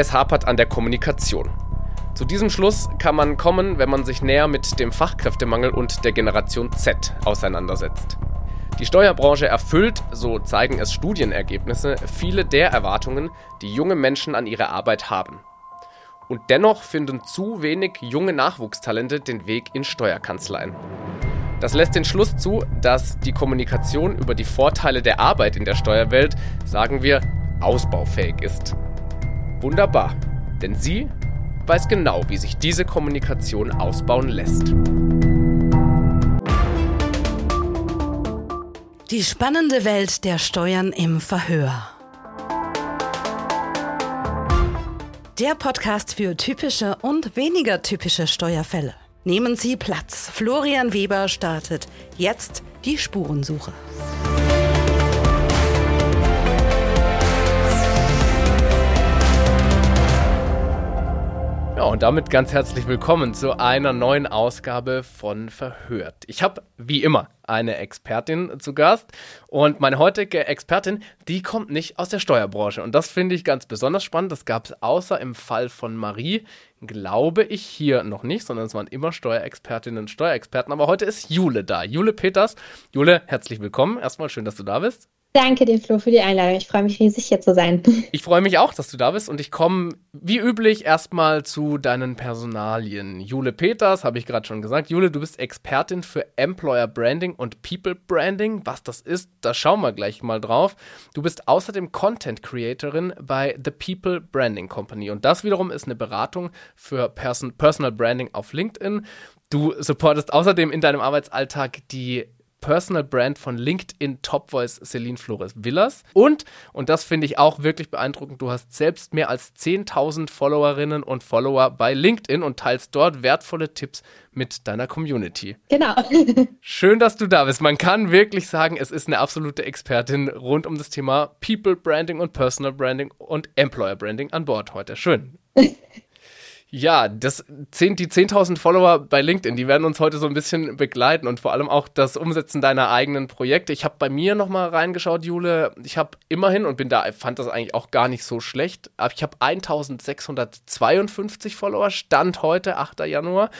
es hapert an der Kommunikation. Zu diesem Schluss kann man kommen, wenn man sich näher mit dem Fachkräftemangel und der Generation Z auseinandersetzt. Die Steuerbranche erfüllt, so zeigen es Studienergebnisse, viele der Erwartungen, die junge Menschen an ihre Arbeit haben. Und dennoch finden zu wenig junge Nachwuchstalente den Weg in Steuerkanzleien. Das lässt den Schluss zu, dass die Kommunikation über die Vorteile der Arbeit in der Steuerwelt, sagen wir, ausbaufähig ist. Wunderbar, denn sie weiß genau, wie sich diese Kommunikation ausbauen lässt. Die spannende Welt der Steuern im Verhör. Der Podcast für typische und weniger typische Steuerfälle. Nehmen Sie Platz. Florian Weber startet jetzt die Spurensuche. Und damit ganz herzlich willkommen zu einer neuen Ausgabe von Verhört. Ich habe wie immer eine Expertin zu Gast und meine heutige Expertin, die kommt nicht aus der Steuerbranche und das finde ich ganz besonders spannend. Das gab es außer im Fall von Marie, glaube ich, hier noch nicht, sondern es waren immer Steuerexpertinnen und Steuerexperten. Aber heute ist Jule da. Jule Peters. Jule, herzlich willkommen. Erstmal schön, dass du da bist. Danke dir, Flo, für die Einladung. Ich freue mich riesig, hier zu sein. Ich freue mich auch, dass du da bist und ich komme wie üblich erstmal zu deinen Personalien. Jule Peters, habe ich gerade schon gesagt. Jule, du bist Expertin für Employer Branding und People Branding. Was das ist, da schauen wir gleich mal drauf. Du bist außerdem Content Creatorin bei The People Branding Company und das wiederum ist eine Beratung für Person Personal Branding auf LinkedIn. Du supportest außerdem in deinem Arbeitsalltag die Personal Brand von LinkedIn Top Voice Celine Flores Villas. Und, und das finde ich auch wirklich beeindruckend, du hast selbst mehr als 10.000 Followerinnen und Follower bei LinkedIn und teilst dort wertvolle Tipps mit deiner Community. Genau. Schön, dass du da bist. Man kann wirklich sagen, es ist eine absolute Expertin rund um das Thema People Branding und Personal Branding und Employer Branding an Bord heute. Schön. Ja, das 10, die 10.000 Follower bei LinkedIn, die werden uns heute so ein bisschen begleiten und vor allem auch das Umsetzen deiner eigenen Projekte. Ich habe bei mir nochmal reingeschaut, Jule. Ich habe immerhin und bin da, fand das eigentlich auch gar nicht so schlecht, aber ich habe 1.652 Follower, Stand heute, 8. Januar.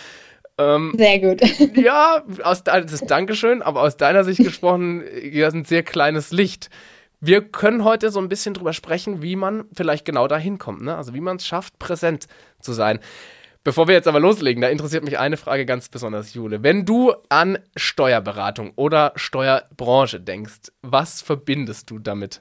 Ähm, sehr gut. Ja, aus, das ist Dankeschön, aber aus deiner Sicht gesprochen, ja, ist ein sehr kleines Licht. Wir können heute so ein bisschen drüber sprechen, wie man vielleicht genau da hinkommt. Ne? Also wie man es schafft, präsent zu sein. Bevor wir jetzt aber loslegen, da interessiert mich eine Frage ganz besonders, Jule. Wenn du an Steuerberatung oder Steuerbranche denkst, was verbindest du damit?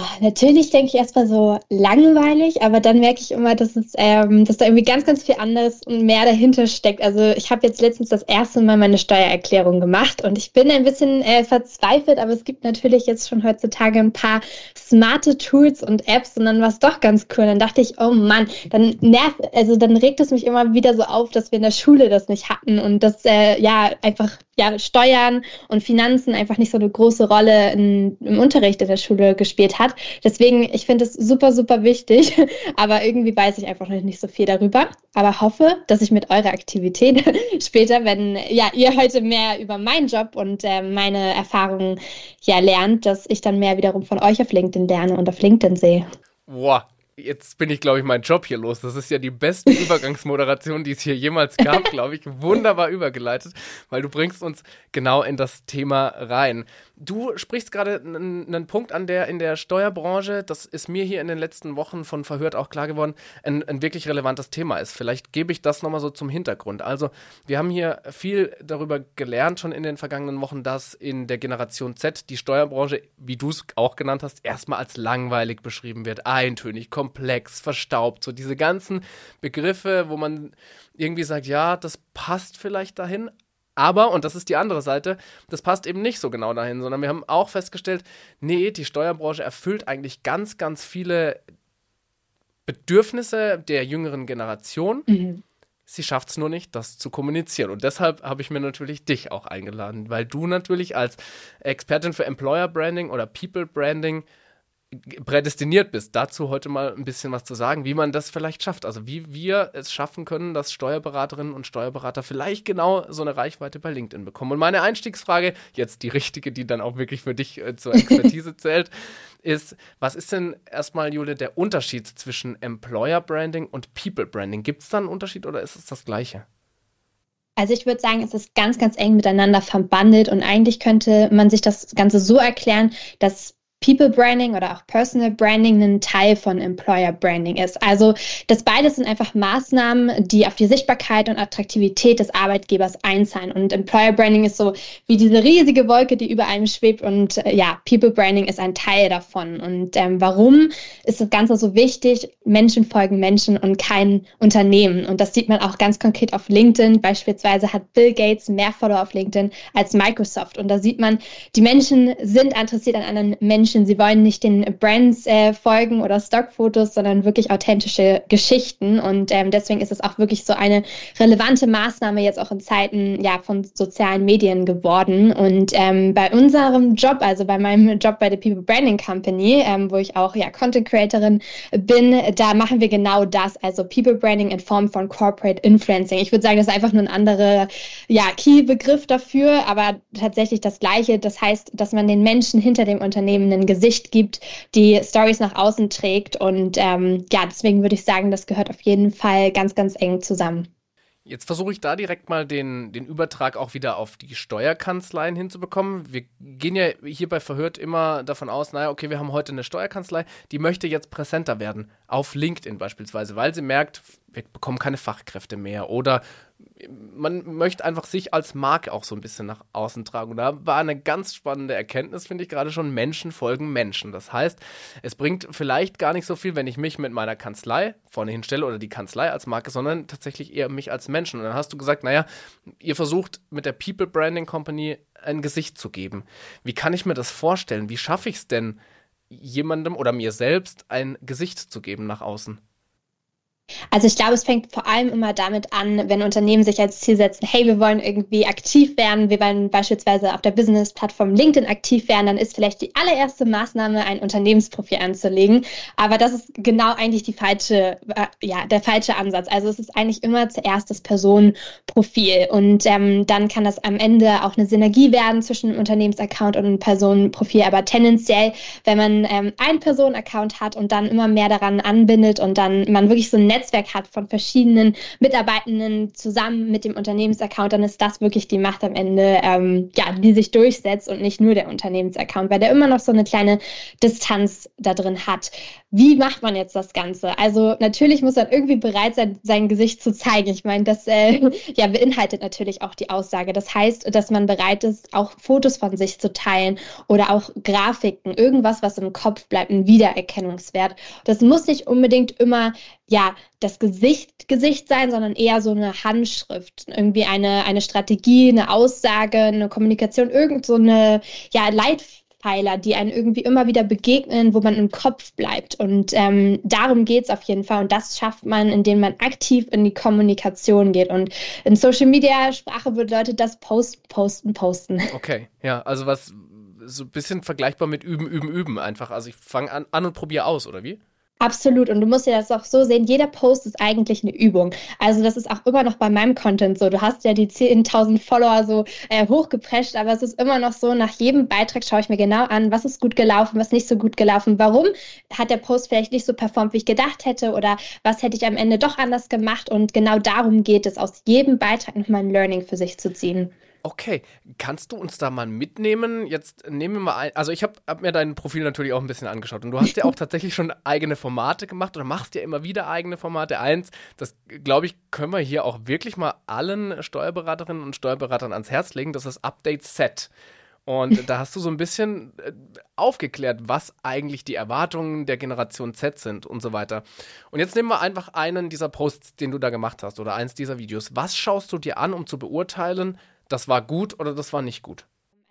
Ach, natürlich denke ich erstmal so langweilig, aber dann merke ich immer, dass, es, ähm, dass da irgendwie ganz, ganz viel anderes und mehr dahinter steckt. Also ich habe jetzt letztens das erste Mal meine Steuererklärung gemacht und ich bin ein bisschen äh, verzweifelt, aber es gibt natürlich jetzt schon heutzutage ein paar smarte Tools und Apps und dann war es doch ganz cool. Dann dachte ich, oh Mann, dann nervt, also dann regt es mich immer wieder so auf, dass wir in der Schule das nicht hatten und dass äh, ja einfach ja, Steuern und Finanzen einfach nicht so eine große Rolle in, im Unterricht in der Schule gespielt hat. Deswegen, ich finde es super, super wichtig, aber irgendwie weiß ich einfach noch nicht so viel darüber. Aber hoffe, dass ich mit eurer Aktivität später, wenn ja, ihr heute mehr über meinen Job und äh, meine Erfahrungen ja lernt, dass ich dann mehr wiederum von euch auf LinkedIn lerne und auf LinkedIn sehe. Wow, jetzt bin ich, glaube ich, meinen Job hier los. Das ist ja die beste Übergangsmoderation, die es hier jemals gab, glaube ich. Wunderbar übergeleitet, weil du bringst uns genau in das Thema rein. Du sprichst gerade einen Punkt an, der in der Steuerbranche, das ist mir hier in den letzten Wochen von Verhört auch klar geworden, ein, ein wirklich relevantes Thema ist. Vielleicht gebe ich das nochmal so zum Hintergrund. Also, wir haben hier viel darüber gelernt schon in den vergangenen Wochen, dass in der Generation Z die Steuerbranche, wie du es auch genannt hast, erstmal als langweilig beschrieben wird, eintönig, komplex, verstaubt. So diese ganzen Begriffe, wo man irgendwie sagt, ja, das passt vielleicht dahin, aber, und das ist die andere Seite, das passt eben nicht so genau dahin, sondern wir haben auch festgestellt, nee, die Steuerbranche erfüllt eigentlich ganz, ganz viele Bedürfnisse der jüngeren Generation. Mhm. Sie schafft es nur nicht, das zu kommunizieren. Und deshalb habe ich mir natürlich dich auch eingeladen, weil du natürlich als Expertin für Employer Branding oder People Branding prädestiniert bist, dazu heute mal ein bisschen was zu sagen, wie man das vielleicht schafft. Also wie wir es schaffen können, dass Steuerberaterinnen und Steuerberater vielleicht genau so eine Reichweite bei LinkedIn bekommen. Und meine Einstiegsfrage, jetzt die richtige, die dann auch wirklich für dich äh, zur Expertise zählt, ist, was ist denn erstmal, Jule, der Unterschied zwischen Employer Branding und People Branding? Gibt es da einen Unterschied oder ist es das gleiche? Also ich würde sagen, es ist ganz, ganz eng miteinander verbandelt und eigentlich könnte man sich das Ganze so erklären, dass People Branding oder auch Personal Branding ein Teil von Employer Branding ist. Also das beides sind einfach Maßnahmen, die auf die Sichtbarkeit und Attraktivität des Arbeitgebers einzahlen. Und Employer Branding ist so wie diese riesige Wolke, die über einem schwebt. Und äh, ja, People Branding ist ein Teil davon. Und ähm, warum ist das Ganze so wichtig? Menschen folgen Menschen und kein Unternehmen. Und das sieht man auch ganz konkret auf LinkedIn. Beispielsweise hat Bill Gates mehr Follower auf LinkedIn als Microsoft. Und da sieht man, die Menschen sind interessiert an anderen Menschen Menschen. Sie wollen nicht den Brands äh, folgen oder Stockfotos, sondern wirklich authentische Geschichten. Und ähm, deswegen ist es auch wirklich so eine relevante Maßnahme jetzt auch in Zeiten ja, von sozialen Medien geworden. Und ähm, bei unserem Job, also bei meinem Job bei der People Branding Company, ähm, wo ich auch ja Content Creatorin bin, da machen wir genau das. Also People Branding in Form von Corporate Influencing. Ich würde sagen, das ist einfach nur ein anderer ja, Key-Begriff dafür, aber tatsächlich das Gleiche. Das heißt, dass man den Menschen hinter dem Unternehmen ein Gesicht gibt, die Stories nach außen trägt. Und ähm, ja, deswegen würde ich sagen, das gehört auf jeden Fall ganz, ganz eng zusammen. Jetzt versuche ich da direkt mal den, den Übertrag auch wieder auf die Steuerkanzleien hinzubekommen. Wir gehen ja hier bei Verhört immer davon aus, naja, okay, wir haben heute eine Steuerkanzlei, die möchte jetzt präsenter werden, auf LinkedIn beispielsweise, weil sie merkt, wir bekommen keine Fachkräfte mehr oder man möchte einfach sich als Marke auch so ein bisschen nach außen tragen. Und da war eine ganz spannende Erkenntnis, finde ich gerade schon, Menschen folgen Menschen. Das heißt, es bringt vielleicht gar nicht so viel, wenn ich mich mit meiner Kanzlei vorne hinstelle oder die Kanzlei als Marke, sondern tatsächlich eher mich als Menschen. Und dann hast du gesagt, naja, ihr versucht mit der People Branding Company ein Gesicht zu geben. Wie kann ich mir das vorstellen? Wie schaffe ich es denn, jemandem oder mir selbst ein Gesicht zu geben nach außen? Also ich glaube, es fängt vor allem immer damit an, wenn Unternehmen sich als Ziel setzen, hey, wir wollen irgendwie aktiv werden, wir wollen beispielsweise auf der Business-Plattform LinkedIn aktiv werden, dann ist vielleicht die allererste Maßnahme, ein Unternehmensprofil anzulegen. Aber das ist genau eigentlich die falsche, äh, ja, der falsche Ansatz. Also es ist eigentlich immer zuerst das Personenprofil und ähm, dann kann das am Ende auch eine Synergie werden zwischen Unternehmensaccount und Personenprofil. Aber tendenziell, wenn man ähm, einen Personenaccount hat und dann immer mehr daran anbindet und dann man wirklich so ein Netzwerk hat von verschiedenen Mitarbeitenden zusammen mit dem Unternehmensaccount, dann ist das wirklich die Macht am Ende, ähm, ja, die sich durchsetzt und nicht nur der Unternehmensaccount, weil der immer noch so eine kleine Distanz da drin hat. Wie macht man jetzt das Ganze? Also natürlich muss man irgendwie bereit sein, sein Gesicht zu zeigen. Ich meine, das äh, ja, beinhaltet natürlich auch die Aussage. Das heißt, dass man bereit ist, auch Fotos von sich zu teilen oder auch Grafiken, irgendwas, was im Kopf bleibt, ein Wiedererkennungswert. Das muss nicht unbedingt immer ja, das Gesicht, Gesicht sein, sondern eher so eine Handschrift, irgendwie eine, eine Strategie, eine Aussage, eine Kommunikation, irgend so eine, ja, Leitpfeiler, die einen irgendwie immer wieder begegnen, wo man im Kopf bleibt. Und ähm, darum geht es auf jeden Fall. Und das schafft man, indem man aktiv in die Kommunikation geht. Und in Social Media Sprache bedeutet das Post, Posten, Posten. Okay, ja, also was so ein bisschen vergleichbar mit Üben, Üben, Üben einfach. Also ich fange an, an und probiere aus, oder wie? Absolut. Und du musst dir das auch so sehen, jeder Post ist eigentlich eine Übung. Also das ist auch immer noch bei meinem Content so. Du hast ja die 10.000 Follower so äh, hochgeprescht, aber es ist immer noch so, nach jedem Beitrag schaue ich mir genau an, was ist gut gelaufen, was nicht so gut gelaufen, warum hat der Post vielleicht nicht so performt, wie ich gedacht hätte oder was hätte ich am Ende doch anders gemacht. Und genau darum geht es, aus jedem Beitrag nochmal ein Learning für sich zu ziehen. Okay, kannst du uns da mal mitnehmen? Jetzt nehmen wir mal ein, also ich habe hab mir dein Profil natürlich auch ein bisschen angeschaut und du hast ja auch tatsächlich schon eigene Formate gemacht oder machst ja immer wieder eigene Formate. Eins, das glaube ich, können wir hier auch wirklich mal allen Steuerberaterinnen und Steuerberatern ans Herz legen, das ist Update Set. Und da hast du so ein bisschen äh, aufgeklärt, was eigentlich die Erwartungen der Generation Z sind und so weiter. Und jetzt nehmen wir einfach einen dieser Posts, den du da gemacht hast oder eins dieser Videos. Was schaust du dir an, um zu beurteilen, das war gut oder das war nicht gut?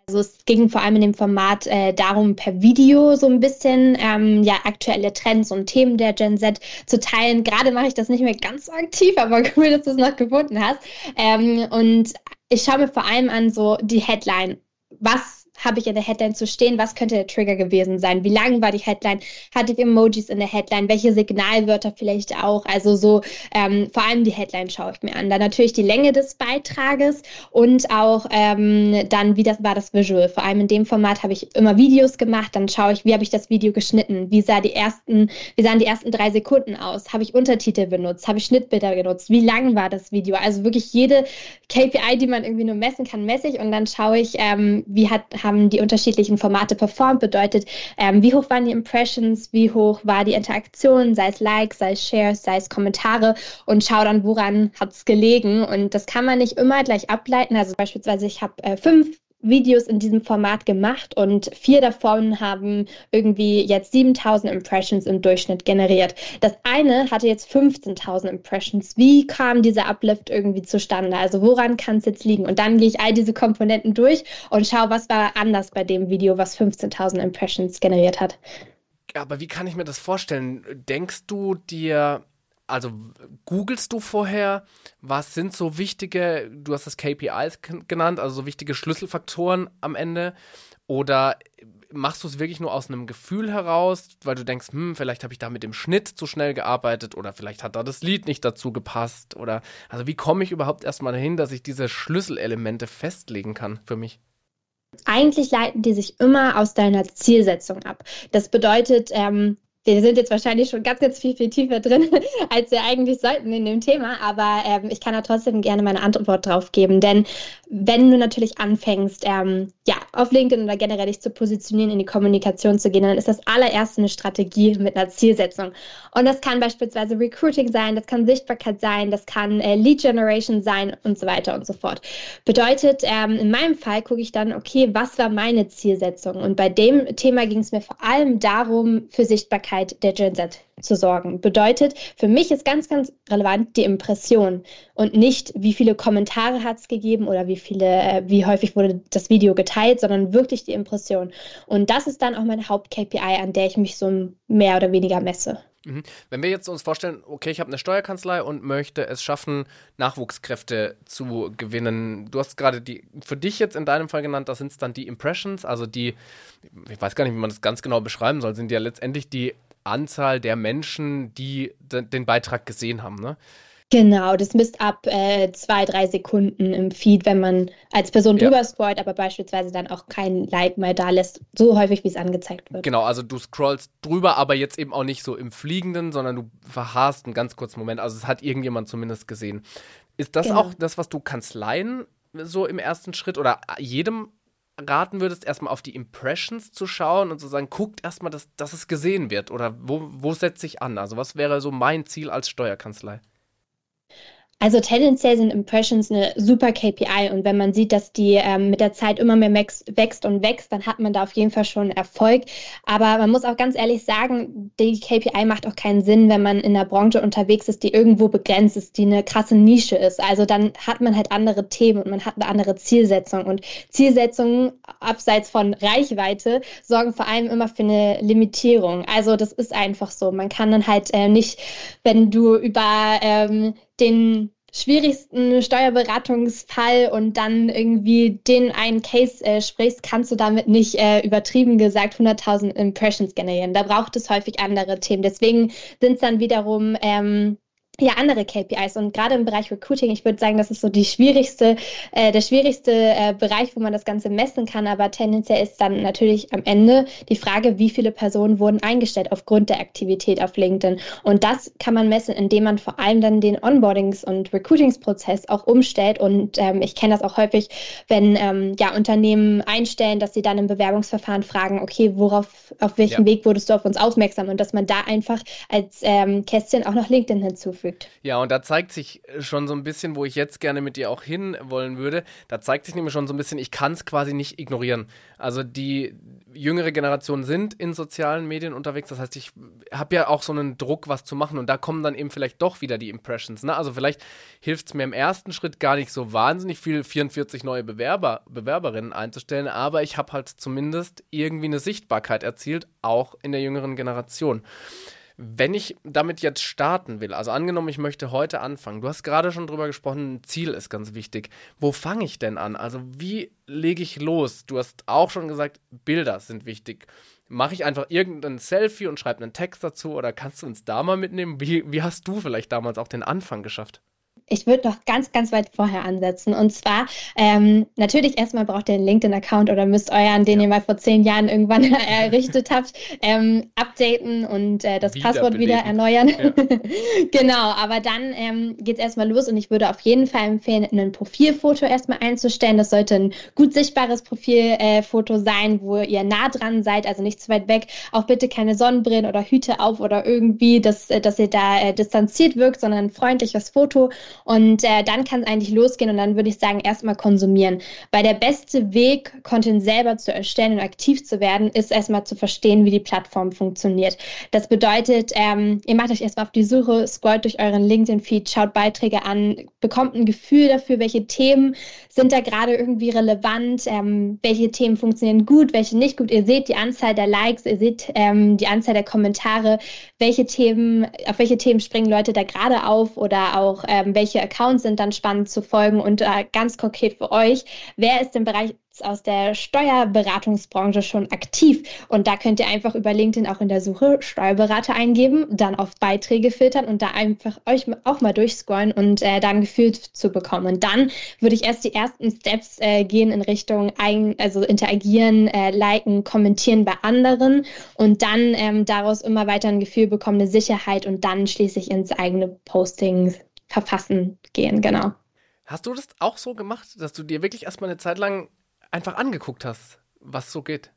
Also es ging vor allem in dem Format äh, darum, per Video so ein bisschen ähm, ja, aktuelle Trends und Themen der Gen Z zu teilen. Gerade mache ich das nicht mehr ganz so aktiv, aber cool, dass du es noch gefunden hast. Ähm, und ich schaue mir vor allem an so die Headline. Was habe ich in der Headline zu stehen? Was könnte der Trigger gewesen sein? Wie lang war die Headline? Hatte ich Emojis in der Headline? Welche Signalwörter vielleicht auch? Also so ähm, vor allem die Headline schaue ich mir an. Dann natürlich die Länge des Beitrages und auch ähm, dann, wie das war das Visual. Vor allem in dem Format habe ich immer Videos gemacht. Dann schaue ich, wie habe ich das Video geschnitten? Wie sah die ersten, wie sahen die ersten drei Sekunden aus? Habe ich Untertitel benutzt? Habe ich Schnittbilder genutzt? Wie lang war das Video? Also wirklich jede KPI, die man irgendwie nur messen kann, messe ich und dann schaue ich, ähm, wie hat, haben die unterschiedlichen Formate performt, bedeutet, ähm, wie hoch waren die Impressions, wie hoch war die Interaktion, sei es Likes, sei es Shares, sei es Kommentare und schaue dann, woran hat es gelegen. Und das kann man nicht immer gleich ableiten. Also beispielsweise, ich habe äh, fünf Videos in diesem Format gemacht und vier davon haben irgendwie jetzt 7000 Impressions im Durchschnitt generiert. Das eine hatte jetzt 15.000 Impressions. Wie kam dieser Uplift irgendwie zustande? Also woran kann es jetzt liegen? Und dann gehe ich all diese Komponenten durch und schaue, was war anders bei dem Video, was 15.000 Impressions generiert hat. Aber wie kann ich mir das vorstellen? Denkst du dir, also googelst du vorher, was sind so wichtige, du hast das KPIs genannt, also so wichtige Schlüsselfaktoren am Ende? Oder machst du es wirklich nur aus einem Gefühl heraus, weil du denkst, hm, vielleicht habe ich da mit dem Schnitt zu schnell gearbeitet oder vielleicht hat da das Lied nicht dazu gepasst oder also wie komme ich überhaupt erstmal dahin, dass ich diese Schlüsselelemente festlegen kann für mich? Eigentlich leiten die sich immer aus deiner Zielsetzung ab. Das bedeutet, ähm, wir sind jetzt wahrscheinlich schon ganz, ganz viel, viel tiefer drin, als wir eigentlich sollten in dem Thema, aber ähm, ich kann da trotzdem gerne meine Antwort drauf geben, denn wenn du natürlich anfängst, ähm, ja, auf LinkedIn oder generell dich zu positionieren, in die Kommunikation zu gehen, dann ist das allererste eine Strategie mit einer Zielsetzung. Und das kann beispielsweise Recruiting sein, das kann Sichtbarkeit sein, das kann äh, Lead Generation sein und so weiter und so fort. Bedeutet, ähm, in meinem Fall gucke ich dann, okay, was war meine Zielsetzung? Und bei dem Thema ging es mir vor allem darum, für Sichtbarkeit der Gen Z zu sorgen. Bedeutet, für mich ist ganz, ganz relevant die Impression und nicht, wie viele Kommentare hat es gegeben oder wie viele, äh, wie häufig wurde das Video geteilt, sondern wirklich die Impression. Und das ist dann auch meine Haupt-KPI, an der ich mich so mehr oder weniger messe. Mhm. Wenn wir jetzt uns vorstellen, okay, ich habe eine Steuerkanzlei und möchte es schaffen, Nachwuchskräfte zu gewinnen. Du hast gerade die für dich jetzt in deinem Fall genannt, das sind dann die Impressions, also die, ich weiß gar nicht, wie man das ganz genau beschreiben soll, sind ja letztendlich die Anzahl der Menschen, die den Beitrag gesehen haben, ne? Genau, das misst ab äh, zwei, drei Sekunden im Feed, wenn man als Person ja. drüber scrollt, aber beispielsweise dann auch kein Like mehr da lässt, so häufig wie es angezeigt wird. Genau, also du scrollst drüber, aber jetzt eben auch nicht so im Fliegenden, sondern du verharrst einen ganz kurzen Moment. Also es hat irgendjemand zumindest gesehen. Ist das genau. auch das, was du Kanzleien so im ersten Schritt oder jedem raten würdest, erstmal auf die Impressions zu schauen und zu sagen, guckt erstmal, dass, dass es gesehen wird? Oder wo, wo setze ich an? Also was wäre so mein Ziel als Steuerkanzlei? Also tendenziell sind Impressions eine super KPI und wenn man sieht, dass die ähm, mit der Zeit immer mehr wächst und wächst, dann hat man da auf jeden Fall schon Erfolg. Aber man muss auch ganz ehrlich sagen, die KPI macht auch keinen Sinn, wenn man in einer Branche unterwegs ist, die irgendwo begrenzt ist, die eine krasse Nische ist. Also dann hat man halt andere Themen und man hat eine andere Zielsetzung. Und Zielsetzungen abseits von Reichweite sorgen vor allem immer für eine Limitierung. Also das ist einfach so. Man kann dann halt äh, nicht, wenn du über ähm, den schwierigsten Steuerberatungsfall und dann irgendwie den einen Case äh, sprichst, kannst du damit nicht äh, übertrieben gesagt 100.000 Impressions generieren. Da braucht es häufig andere Themen. Deswegen sind es dann wiederum ähm, ja andere KPIs und gerade im Bereich Recruiting, ich würde sagen, das ist so die schwierigste, äh, der schwierigste äh, Bereich, wo man das Ganze messen kann, aber tendenziell ist dann natürlich am Ende die Frage, wie viele Personen wurden eingestellt aufgrund der Aktivität auf LinkedIn. Und das kann man messen, indem man vor allem dann den Onboardings- und Recruitingsprozess auch umstellt. Und ähm, ich kenne das auch häufig, wenn ähm, ja Unternehmen einstellen, dass sie dann im Bewerbungsverfahren fragen, okay, worauf, auf welchem ja. Weg wurdest du auf uns aufmerksam? Und dass man da einfach als ähm, Kästchen auch noch LinkedIn hinzufügt hinzufügt. Ja, und da zeigt sich schon so ein bisschen, wo ich jetzt gerne mit dir auch hin wollen würde, da zeigt sich nämlich schon so ein bisschen, ich kann es quasi nicht ignorieren. Also die jüngere Generation sind in sozialen Medien unterwegs, das heißt, ich habe ja auch so einen Druck, was zu machen und da kommen dann eben vielleicht doch wieder die Impressions. Ne? Also vielleicht hilft es mir im ersten Schritt gar nicht so wahnsinnig viel, 44 neue Bewerber, Bewerberinnen einzustellen, aber ich habe halt zumindest irgendwie eine Sichtbarkeit erzielt, auch in der jüngeren Generation. Wenn ich damit jetzt starten will, also angenommen, ich möchte heute anfangen, du hast gerade schon drüber gesprochen, ein Ziel ist ganz wichtig. Wo fange ich denn an? Also wie lege ich los? Du hast auch schon gesagt, Bilder sind wichtig. Mache ich einfach irgendein Selfie und schreibe einen Text dazu oder kannst du uns da mal mitnehmen? Wie, wie hast du vielleicht damals auch den Anfang geschafft? Ich würde noch ganz, ganz weit vorher ansetzen. Und zwar, ähm, natürlich erstmal braucht ihr einen LinkedIn-Account oder müsst euren, den ja. ihr mal vor zehn Jahren irgendwann errichtet habt, ähm, updaten und äh, das wieder Passwort wieder erneuern. Ja. genau, aber dann ähm, geht es erstmal los und ich würde auf jeden Fall empfehlen, ein Profilfoto erstmal einzustellen. Das sollte ein gut sichtbares Profilfoto äh, sein, wo ihr nah dran seid, also nicht zu weit weg. Auch bitte keine Sonnenbrillen oder Hüte auf oder irgendwie, dass, äh, dass ihr da äh, distanziert wirkt, sondern ein freundliches Foto. Und äh, dann kann es eigentlich losgehen und dann würde ich sagen, erstmal konsumieren. Weil der beste Weg, Content selber zu erstellen und aktiv zu werden, ist erstmal zu verstehen, wie die Plattform funktioniert. Das bedeutet, ähm, ihr macht euch erstmal auf die Suche, scrollt durch euren LinkedIn-Feed, schaut Beiträge an, bekommt ein Gefühl dafür, welche Themen sind da gerade irgendwie relevant, ähm, welche Themen funktionieren gut, welche nicht gut. Ihr seht die Anzahl der Likes, ihr seht ähm, die Anzahl der Kommentare, welche Themen, auf welche Themen springen Leute da gerade auf oder auch ähm, welche Accounts sind dann spannend zu folgen und äh, ganz konkret für euch, wer ist im Bereich aus der Steuerberatungsbranche schon aktiv. Und da könnt ihr einfach über LinkedIn auch in der Suche Steuerberater eingeben, dann auf Beiträge filtern und da einfach euch auch mal durchscrollen und äh, da ein Gefühl zu bekommen. Und dann würde ich erst die ersten Steps äh, gehen in Richtung ein, also interagieren, äh, liken, kommentieren bei anderen und dann ähm, daraus immer weiter ein Gefühl bekommen, eine Sicherheit und dann schließlich ins eigene Posting verfassen gehen, genau. Hast du das auch so gemacht, dass du dir wirklich erstmal eine Zeit lang einfach angeguckt hast, was so geht?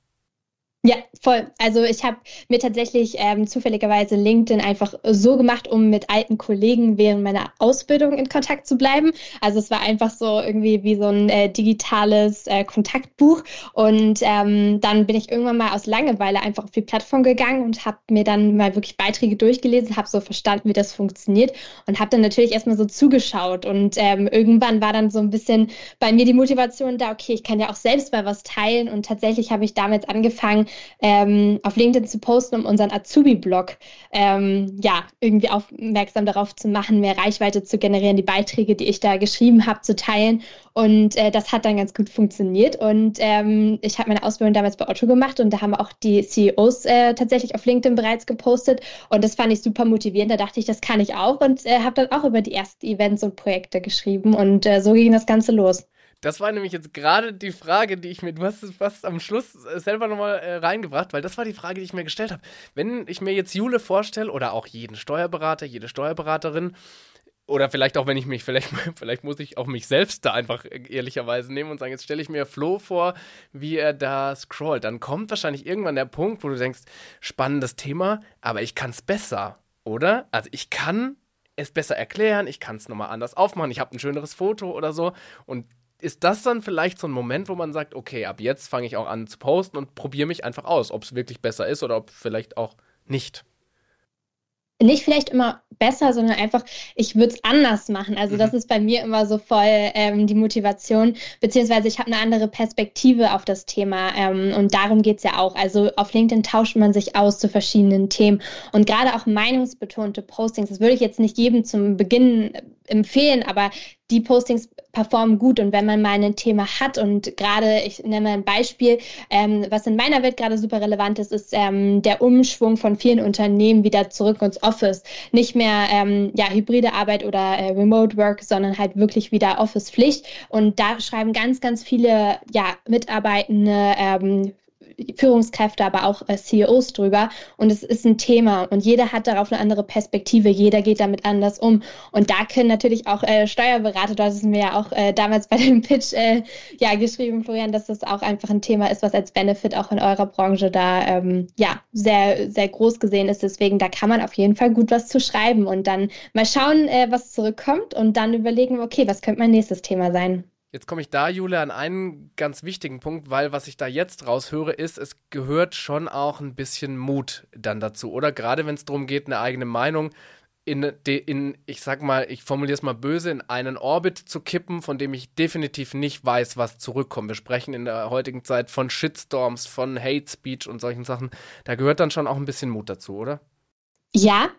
Ja, voll. Also ich habe mir tatsächlich ähm, zufälligerweise LinkedIn einfach so gemacht, um mit alten Kollegen während meiner Ausbildung in Kontakt zu bleiben. Also es war einfach so irgendwie wie so ein äh, digitales äh, Kontaktbuch. Und ähm, dann bin ich irgendwann mal aus Langeweile einfach auf die Plattform gegangen und habe mir dann mal wirklich Beiträge durchgelesen, habe so verstanden, wie das funktioniert und habe dann natürlich erstmal so zugeschaut. Und ähm, irgendwann war dann so ein bisschen bei mir die Motivation da, okay, ich kann ja auch selbst mal was teilen. Und tatsächlich habe ich damit angefangen, ähm, auf LinkedIn zu posten, um unseren Azubi-Blog ähm, ja, irgendwie aufmerksam darauf zu machen, mehr Reichweite zu generieren, die Beiträge, die ich da geschrieben habe, zu teilen. Und äh, das hat dann ganz gut funktioniert. Und ähm, ich habe meine Ausbildung damals bei Otto gemacht und da haben auch die CEOs äh, tatsächlich auf LinkedIn bereits gepostet. Und das fand ich super motivierend. Da dachte ich, das kann ich auch und äh, habe dann auch über die ersten Events und Projekte geschrieben. Und äh, so ging das Ganze los. Das war nämlich jetzt gerade die Frage, die ich mir, du hast es fast am Schluss äh, selber nochmal äh, reingebracht, weil das war die Frage, die ich mir gestellt habe. Wenn ich mir jetzt Jule vorstelle oder auch jeden Steuerberater, jede Steuerberaterin, oder vielleicht auch, wenn ich mich, vielleicht, vielleicht muss ich auch mich selbst da einfach ehrlicherweise nehmen und sagen, jetzt stelle ich mir Flo vor, wie er da scrollt. Dann kommt wahrscheinlich irgendwann der Punkt, wo du denkst, spannendes Thema, aber ich kann es besser, oder? Also ich kann es besser erklären, ich kann es nochmal anders aufmachen, ich habe ein schöneres Foto oder so. Und ist das dann vielleicht so ein Moment, wo man sagt, okay, ab jetzt fange ich auch an zu posten und probiere mich einfach aus, ob es wirklich besser ist oder ob vielleicht auch nicht? nicht vielleicht immer besser, sondern einfach, ich würde es anders machen. Also mhm. das ist bei mir immer so voll ähm, die Motivation, beziehungsweise ich habe eine andere Perspektive auf das Thema ähm, und darum geht es ja auch. Also auf LinkedIn tauscht man sich aus zu verschiedenen Themen und gerade auch meinungsbetonte Postings, das würde ich jetzt nicht jedem zum Beginn empfehlen, aber die Postings performen gut und wenn man mal ein Thema hat und gerade, ich nenne mal ein Beispiel, ähm, was in meiner Welt gerade super relevant ist, ist ähm, der Umschwung von vielen Unternehmen wieder zurück ins Office. Nicht mehr ähm, ja, hybride Arbeit oder äh, Remote Work, sondern halt wirklich wieder Office-Pflicht und da schreiben ganz, ganz viele ja, Mitarbeitende ähm, Führungskräfte, aber auch äh, CEOs drüber. Und es ist ein Thema und jeder hat darauf eine andere Perspektive, jeder geht damit anders um. Und da können natürlich auch äh, Steuerberater, das ist mir ja auch äh, damals bei dem Pitch äh, ja geschrieben, Florian, dass das auch einfach ein Thema ist, was als Benefit auch in eurer Branche da ähm, ja sehr, sehr groß gesehen ist. Deswegen, da kann man auf jeden Fall gut was zu schreiben und dann mal schauen, äh, was zurückkommt und dann überlegen, okay, was könnte mein nächstes Thema sein. Jetzt komme ich da, Jule, an einen ganz wichtigen Punkt, weil was ich da jetzt raushöre, ist, es gehört schon auch ein bisschen Mut dann dazu, oder? Gerade wenn es darum geht, eine eigene Meinung in, in, ich sag mal, ich formuliere es mal böse, in einen Orbit zu kippen, von dem ich definitiv nicht weiß, was zurückkommt. Wir sprechen in der heutigen Zeit von Shitstorms, von Hate Speech und solchen Sachen. Da gehört dann schon auch ein bisschen Mut dazu, oder? Ja,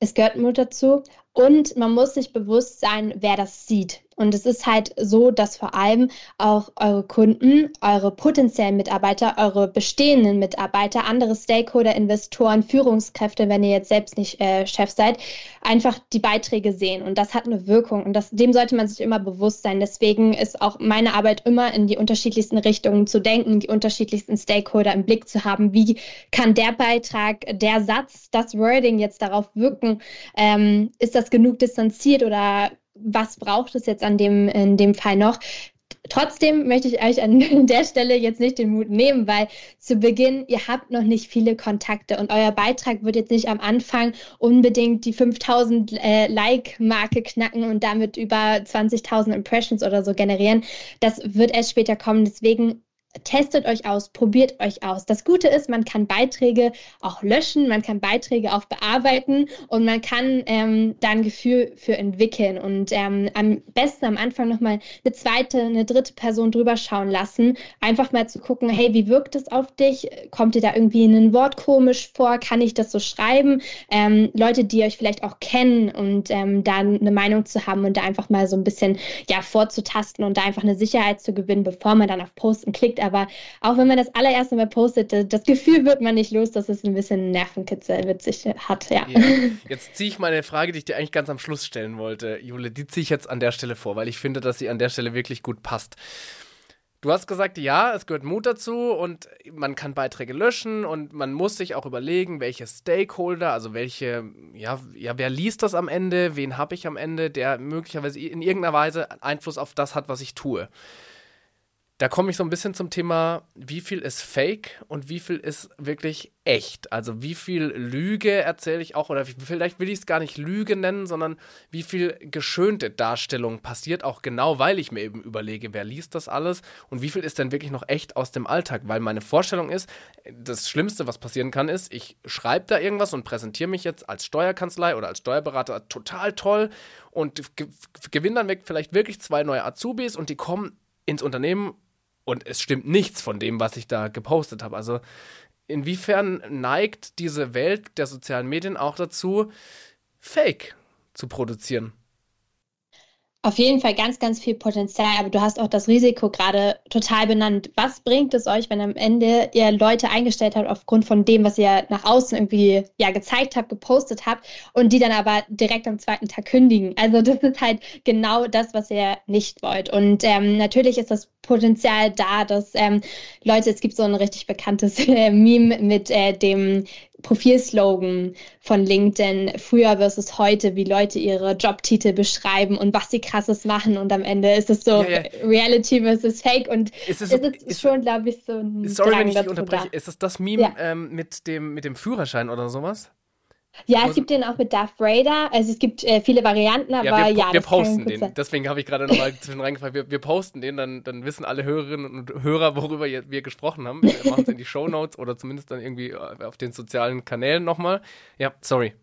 es gehört Mut dazu. Und man muss sich bewusst sein, wer das sieht. Und es ist halt so, dass vor allem auch eure Kunden, eure potenziellen Mitarbeiter, eure bestehenden Mitarbeiter, andere Stakeholder, Investoren, Führungskräfte, wenn ihr jetzt selbst nicht äh, Chef seid, einfach die Beiträge sehen. Und das hat eine Wirkung. Und das, dem sollte man sich immer bewusst sein. Deswegen ist auch meine Arbeit immer in die unterschiedlichsten Richtungen zu denken, die unterschiedlichsten Stakeholder im Blick zu haben. Wie kann der Beitrag, der Satz, das Wording jetzt darauf wirken? Ähm, ist das genug distanziert oder was braucht es jetzt an dem, in dem Fall noch? Trotzdem möchte ich euch an der Stelle jetzt nicht den Mut nehmen, weil zu Beginn, ihr habt noch nicht viele Kontakte und euer Beitrag wird jetzt nicht am Anfang unbedingt die 5000 äh, Like-Marke knacken und damit über 20.000 Impressions oder so generieren. Das wird erst später kommen. Deswegen testet euch aus, probiert euch aus. Das Gute ist, man kann Beiträge auch löschen, man kann Beiträge auch bearbeiten und man kann ähm, da ein Gefühl für entwickeln und ähm, am besten am Anfang nochmal eine zweite, eine dritte Person drüber schauen lassen. Einfach mal zu gucken, hey, wie wirkt es auf dich? Kommt dir da irgendwie ein Wort komisch vor? Kann ich das so schreiben? Ähm, Leute, die euch vielleicht auch kennen und ähm, da eine Meinung zu haben und da einfach mal so ein bisschen ja, vorzutasten und da einfach eine Sicherheit zu gewinnen, bevor man dann auf Posten klickt aber auch wenn man das allererste Mal postet, das Gefühl wird man nicht los, dass es ein bisschen Nervenkitzel witzig hat, ja. ja. Jetzt ziehe ich mal eine Frage, die ich dir eigentlich ganz am Schluss stellen wollte, Jule, die ziehe ich jetzt an der Stelle vor, weil ich finde, dass sie an der Stelle wirklich gut passt. Du hast gesagt, ja, es gehört Mut dazu und man kann Beiträge löschen und man muss sich auch überlegen, welche Stakeholder, also welche, ja, ja wer liest das am Ende, wen habe ich am Ende, der möglicherweise in irgendeiner Weise Einfluss auf das hat, was ich tue da komme ich so ein bisschen zum Thema, wie viel ist Fake und wie viel ist wirklich echt. Also wie viel Lüge erzähle ich auch, oder vielleicht will ich es gar nicht Lüge nennen, sondern wie viel geschönte Darstellung passiert auch genau, weil ich mir eben überlege, wer liest das alles und wie viel ist denn wirklich noch echt aus dem Alltag. Weil meine Vorstellung ist, das Schlimmste, was passieren kann, ist, ich schreibe da irgendwas und präsentiere mich jetzt als Steuerkanzlei oder als Steuerberater total toll und gewinne dann vielleicht wirklich zwei neue Azubis und die kommen ins Unternehmen und es stimmt nichts von dem, was ich da gepostet habe. Also inwiefern neigt diese Welt der sozialen Medien auch dazu, Fake zu produzieren? Auf jeden Fall ganz, ganz viel Potenzial, aber du hast auch das Risiko gerade total benannt. Was bringt es euch, wenn am Ende ihr Leute eingestellt habt aufgrund von dem, was ihr nach außen irgendwie ja gezeigt habt, gepostet habt und die dann aber direkt am zweiten Tag kündigen? Also das ist halt genau das, was ihr nicht wollt. Und ähm, natürlich ist das Potenzial da, dass ähm, Leute, es gibt so ein richtig bekanntes äh, Meme mit äh, dem Profilslogan von LinkedIn, früher versus heute, wie Leute ihre Jobtitel beschreiben und was sie krasses machen und am Ende ist es so ja, ja. Reality versus Fake und ist es, ist es schon, glaube ich, so ein Sorry, Drang wenn ich dich unterbreche. Da. Ist es das Meme ja. ähm, mit, dem, mit dem Führerschein oder sowas? Ja, es gibt den auch mit Darth Vader. Also es gibt äh, viele Varianten, aber ja, wir, ja wir posten den. Deswegen habe ich gerade nochmal zwischen reingefragt. Wir, wir, posten den, dann, dann wissen alle Hörerinnen und Hörer, worüber wir gesprochen haben. Wir machen es in die Show Notes oder zumindest dann irgendwie äh, auf den sozialen Kanälen nochmal. Ja, sorry.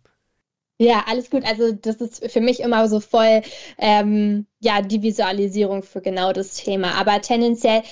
Ja, alles gut. Also das ist für mich immer so voll ähm, ja die Visualisierung für genau das Thema. Aber tendenziell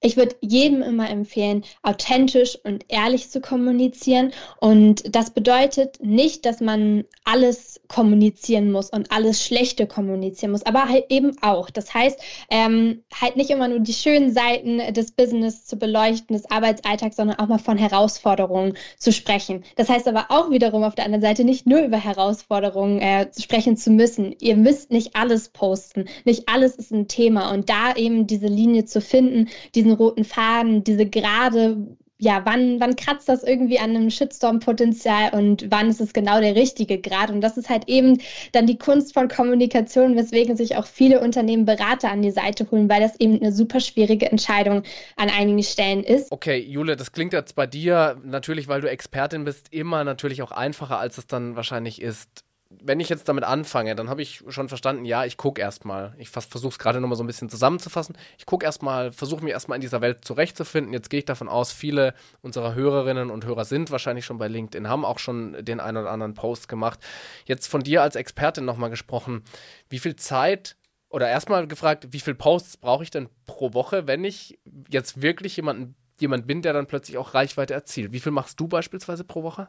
ich würde jedem immer empfehlen, authentisch und ehrlich zu kommunizieren. Und das bedeutet nicht, dass man alles kommunizieren muss und alles Schlechte kommunizieren muss, aber halt eben auch. Das heißt, ähm, halt nicht immer nur die schönen Seiten des Business zu beleuchten, des Arbeitsalltags, sondern auch mal von Herausforderungen zu sprechen. Das heißt aber auch wiederum auf der anderen Seite nicht nur über Herausforderungen äh, sprechen zu müssen. Ihr müsst nicht alles posten. Nicht alles ist ein Thema. Und da eben diese Linie zu finden, diesen diesen roten Faden, diese gerade, ja, wann, wann kratzt das irgendwie an einem Shitstorm-Potenzial und wann ist es genau der richtige Grad? Und das ist halt eben dann die Kunst von Kommunikation, weswegen sich auch viele Unternehmen Berater an die Seite holen, weil das eben eine super schwierige Entscheidung an einigen Stellen ist. Okay, Jule, das klingt jetzt bei dir natürlich, weil du Expertin bist, immer natürlich auch einfacher, als es dann wahrscheinlich ist wenn ich jetzt damit anfange, dann habe ich schon verstanden, ja, ich gucke erstmal. Ich versuche es gerade nochmal so ein bisschen zusammenzufassen. Ich gucke erstmal, versuche mich erstmal in dieser Welt zurechtzufinden. Jetzt gehe ich davon aus, viele unserer Hörerinnen und Hörer sind wahrscheinlich schon bei LinkedIn, haben auch schon den einen oder anderen Post gemacht. Jetzt von dir als Expertin nochmal gesprochen, wie viel Zeit oder erstmal gefragt, wie viele Posts brauche ich denn pro Woche, wenn ich jetzt wirklich jemanden, jemand bin, der dann plötzlich auch Reichweite erzielt? Wie viel machst du beispielsweise pro Woche?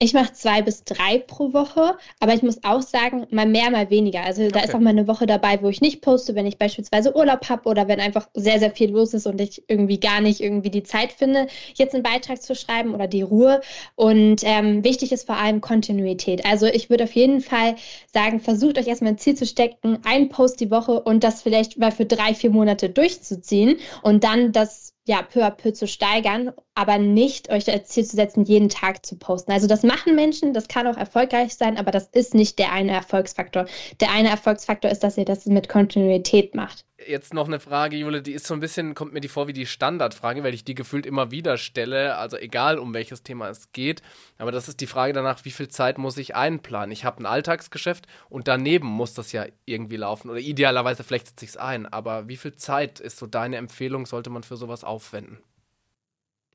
Ich mache zwei bis drei pro Woche, aber ich muss auch sagen, mal mehr, mal weniger. Also da ist auch mal eine Woche dabei, wo ich nicht poste, wenn ich beispielsweise Urlaub habe oder wenn einfach sehr, sehr viel los ist und ich irgendwie gar nicht irgendwie die Zeit finde, jetzt einen Beitrag zu schreiben oder die Ruhe. Und ähm, wichtig ist vor allem Kontinuität. Also ich würde auf jeden Fall sagen, versucht euch erstmal ein Ziel zu stecken, ein Post die Woche und das vielleicht mal für drei, vier Monate durchzuziehen und dann das ja, peu à peu zu steigern, aber nicht euch als Ziel zu setzen, jeden Tag zu posten. Also das machen Menschen, das kann auch erfolgreich sein, aber das ist nicht der eine Erfolgsfaktor. Der eine Erfolgsfaktor ist, dass ihr das mit Kontinuität macht jetzt noch eine Frage, Jule, die ist so ein bisschen, kommt mir die vor wie die Standardfrage, weil ich die gefühlt immer wieder stelle, also egal um welches Thema es geht. Aber das ist die Frage danach, wie viel Zeit muss ich einplanen? Ich habe ein Alltagsgeschäft und daneben muss das ja irgendwie laufen. Oder idealerweise flechtet sich ein. Aber wie viel Zeit ist so deine Empfehlung, sollte man für sowas aufwenden?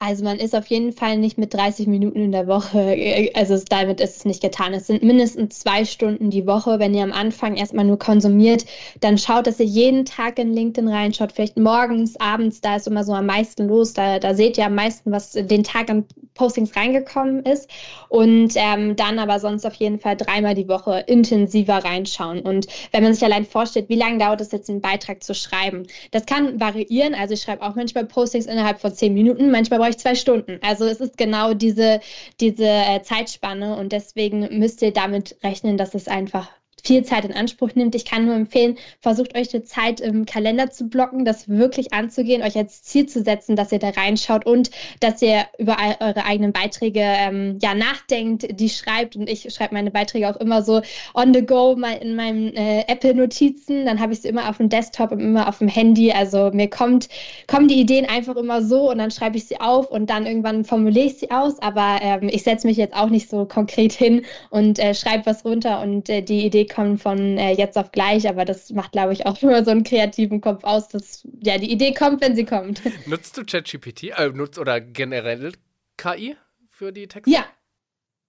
Also man ist auf jeden Fall nicht mit 30 Minuten in der Woche, äh, also damit ist es nicht getan. Es sind mindestens zwei Stunden die Woche. Wenn ihr am Anfang erstmal nur konsumiert, dann schaut, dass ihr jeden Tag in LinkedIn reinschaut, vielleicht morgens, abends, da ist immer so am meisten los. Da, da seht ihr am meisten, was den Tag an Postings reingekommen ist. Und ähm, dann aber sonst auf jeden Fall dreimal die Woche intensiver reinschauen. Und wenn man sich allein vorstellt, wie lange dauert es jetzt, einen Beitrag zu schreiben, das kann variieren. Also ich schreibe auch manchmal Postings innerhalb von zehn Minuten, manchmal brauche zwei Stunden. Also es ist genau diese, diese äh, Zeitspanne und deswegen müsst ihr damit rechnen, dass es einfach viel Zeit in Anspruch nimmt. Ich kann nur empfehlen, versucht euch eine Zeit im Kalender zu blocken, das wirklich anzugehen, euch als Ziel zu setzen, dass ihr da reinschaut und dass ihr über eure eigenen Beiträge ähm, ja nachdenkt, die schreibt. Und ich schreibe meine Beiträge auch immer so on the go mal in meinen äh, Apple-Notizen. Dann habe ich sie immer auf dem Desktop und immer auf dem Handy. Also mir kommt, kommen die Ideen einfach immer so und dann schreibe ich sie auf und dann irgendwann formuliere ich sie aus. Aber ähm, ich setze mich jetzt auch nicht so konkret hin und äh, schreibe was runter und äh, die Idee kommen von äh, jetzt auf gleich, aber das macht, glaube ich, auch immer so einen kreativen Kopf aus, dass ja die Idee kommt, wenn sie kommt. Nutzt du ChatGPT äh, nutzt oder generell KI für die Texte? Ja,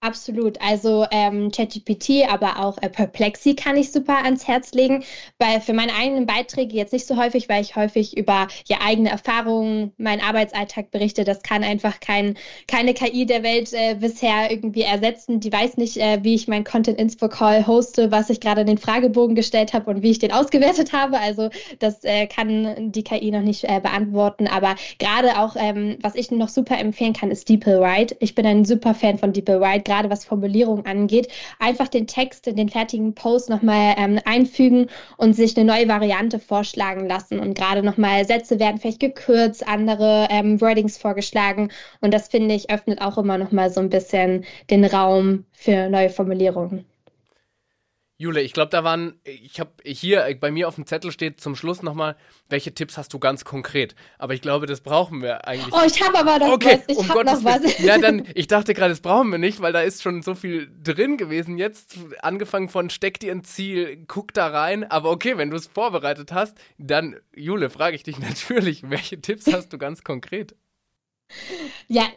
Absolut. Also ähm, ChatGPT, aber auch äh, Perplexy kann ich super ans Herz legen. Weil für meine eigenen Beiträge jetzt nicht so häufig, weil ich häufig über ja, eigene Erfahrungen, meinen Arbeitsalltag berichte. Das kann einfach kein, keine KI der Welt äh, bisher irgendwie ersetzen. Die weiß nicht, äh, wie ich mein Content Info Call hoste, was ich gerade in den Fragebogen gestellt habe und wie ich den ausgewertet habe. Also das äh, kann die KI noch nicht äh, beantworten. Aber gerade auch, ähm, was ich noch super empfehlen kann, ist DeepL Ich bin ein super Fan von DeepL gerade was Formulierung angeht, einfach den Text in den fertigen Post nochmal ähm, einfügen und sich eine neue Variante vorschlagen lassen. Und gerade nochmal Sätze werden vielleicht gekürzt, andere ähm, Wordings vorgeschlagen. Und das finde ich öffnet auch immer nochmal so ein bisschen den Raum für neue Formulierungen. Jule, ich glaube, da waren, ich habe hier bei mir auf dem Zettel steht zum Schluss nochmal, welche Tipps hast du ganz konkret? Aber ich glaube, das brauchen wir eigentlich. Oh, ich habe aber noch okay, was. Ich um Gottes noch was. Ja, dann, ich dachte gerade, das brauchen wir nicht, weil da ist schon so viel drin gewesen jetzt. Angefangen von steck dir ein Ziel, guck da rein. Aber okay, wenn du es vorbereitet hast, dann, Jule, frage ich dich natürlich, welche Tipps hast du ganz konkret? Ja,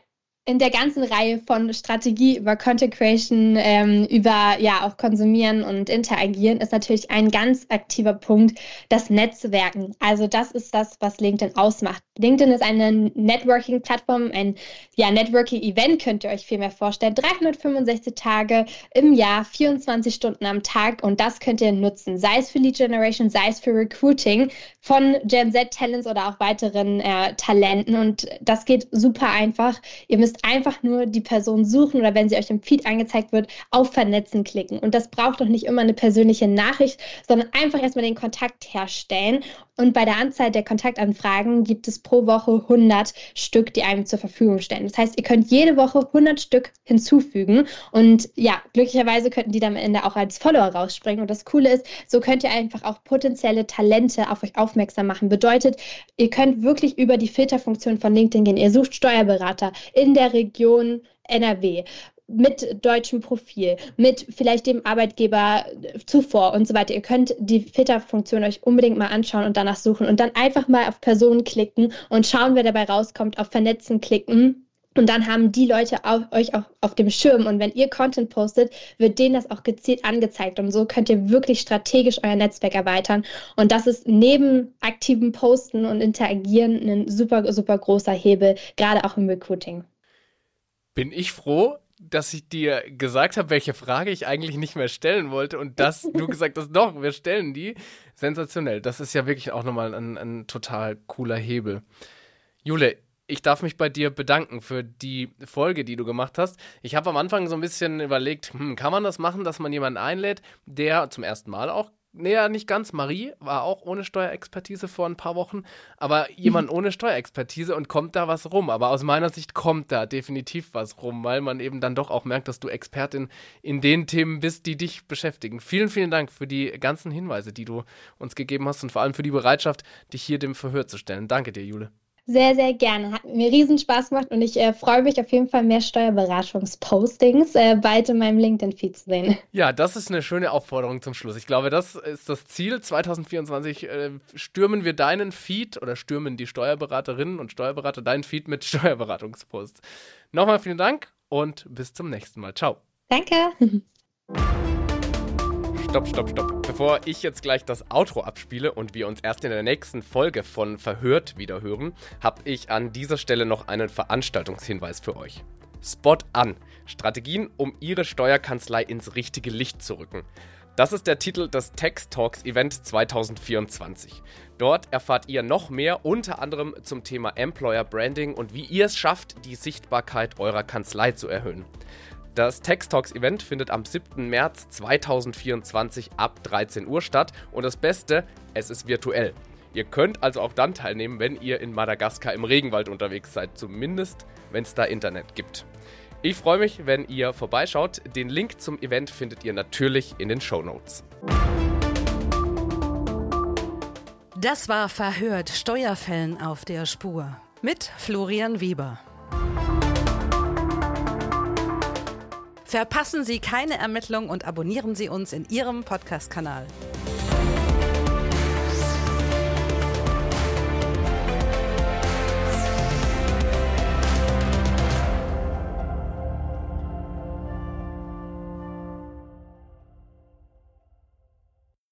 in der ganzen Reihe von Strategie über Content Creation, ähm, über ja auch Konsumieren und Interagieren ist natürlich ein ganz aktiver Punkt das Netzwerken. Also das ist das, was LinkedIn ausmacht. LinkedIn ist eine Networking-Plattform, ein ja, Networking-Event könnt ihr euch viel mehr vorstellen. 365 Tage im Jahr, 24 Stunden am Tag und das könnt ihr nutzen, sei es für Lead Generation, sei es für Recruiting von Gen Z Talents oder auch weiteren äh, Talenten und das geht super einfach. Ihr müsst einfach nur die Person suchen oder wenn sie euch im Feed angezeigt wird, auf Vernetzen klicken. Und das braucht doch nicht immer eine persönliche Nachricht, sondern einfach erstmal den Kontakt herstellen. Und bei der Anzahl der Kontaktanfragen gibt es pro Woche 100 Stück, die einem zur Verfügung stellen. Das heißt, ihr könnt jede Woche 100 Stück hinzufügen. Und ja, glücklicherweise könnten die dann am Ende auch als Follower rausspringen. Und das Coole ist, so könnt ihr einfach auch potenzielle Talente auf euch aufmerksam machen. Bedeutet, ihr könnt wirklich über die Filterfunktion von LinkedIn gehen. Ihr sucht Steuerberater in der Region NRW mit deutschem Profil, mit vielleicht dem Arbeitgeber zuvor und so weiter. Ihr könnt die Filterfunktion euch unbedingt mal anschauen und danach suchen und dann einfach mal auf Personen klicken und schauen, wer dabei rauskommt, auf Vernetzen klicken. Und dann haben die Leute auf, euch auch auf dem Schirm. Und wenn ihr Content postet, wird denen das auch gezielt angezeigt. Und so könnt ihr wirklich strategisch euer Netzwerk erweitern. Und das ist neben aktivem Posten und Interagieren ein super, super großer Hebel, gerade auch im Recruiting bin ich froh, dass ich dir gesagt habe, welche Frage ich eigentlich nicht mehr stellen wollte und dass du gesagt hast, doch, wir stellen die. Sensationell. Das ist ja wirklich auch nochmal ein, ein total cooler Hebel. Jule, ich darf mich bei dir bedanken für die Folge, die du gemacht hast. Ich habe am Anfang so ein bisschen überlegt, hm, kann man das machen, dass man jemanden einlädt, der zum ersten Mal auch Nee, nicht ganz. Marie war auch ohne Steuerexpertise vor ein paar Wochen, aber jemand ohne Steuerexpertise und kommt da was rum. Aber aus meiner Sicht kommt da definitiv was rum, weil man eben dann doch auch merkt, dass du Expertin in den Themen bist, die dich beschäftigen. Vielen, vielen Dank für die ganzen Hinweise, die du uns gegeben hast und vor allem für die Bereitschaft, dich hier dem Verhör zu stellen. Danke dir, Jule. Sehr, sehr gerne. Hat mir riesen Spaß gemacht und ich äh, freue mich auf jeden Fall mehr Steuerberatungspostings äh, bald in meinem LinkedIn-Feed zu sehen. Ja, das ist eine schöne Aufforderung zum Schluss. Ich glaube, das ist das Ziel. 2024 äh, stürmen wir deinen Feed oder stürmen die Steuerberaterinnen und Steuerberater deinen Feed mit Steuerberatungsposts. Nochmal vielen Dank und bis zum nächsten Mal. Ciao. Danke. Stopp, stopp, stopp. Bevor ich jetzt gleich das Outro abspiele und wir uns erst in der nächsten Folge von Verhört wieder hören, habe ich an dieser Stelle noch einen Veranstaltungshinweis für euch. Spot an. Strategien, um Ihre Steuerkanzlei ins richtige Licht zu rücken. Das ist der Titel des Text Talks Event 2024. Dort erfahrt ihr noch mehr, unter anderem zum Thema Employer Branding und wie ihr es schafft, die Sichtbarkeit eurer Kanzlei zu erhöhen. Das Text Talks Event findet am 7. März 2024 ab 13 Uhr statt und das Beste, es ist virtuell. Ihr könnt also auch dann teilnehmen, wenn ihr in Madagaskar im Regenwald unterwegs seid, zumindest wenn es da Internet gibt. Ich freue mich, wenn ihr vorbeischaut. Den Link zum Event findet ihr natürlich in den Show Notes. Das war Verhört Steuerfällen auf der Spur mit Florian Weber. Verpassen Sie keine Ermittlung und abonnieren Sie uns in Ihrem Podcast-Kanal.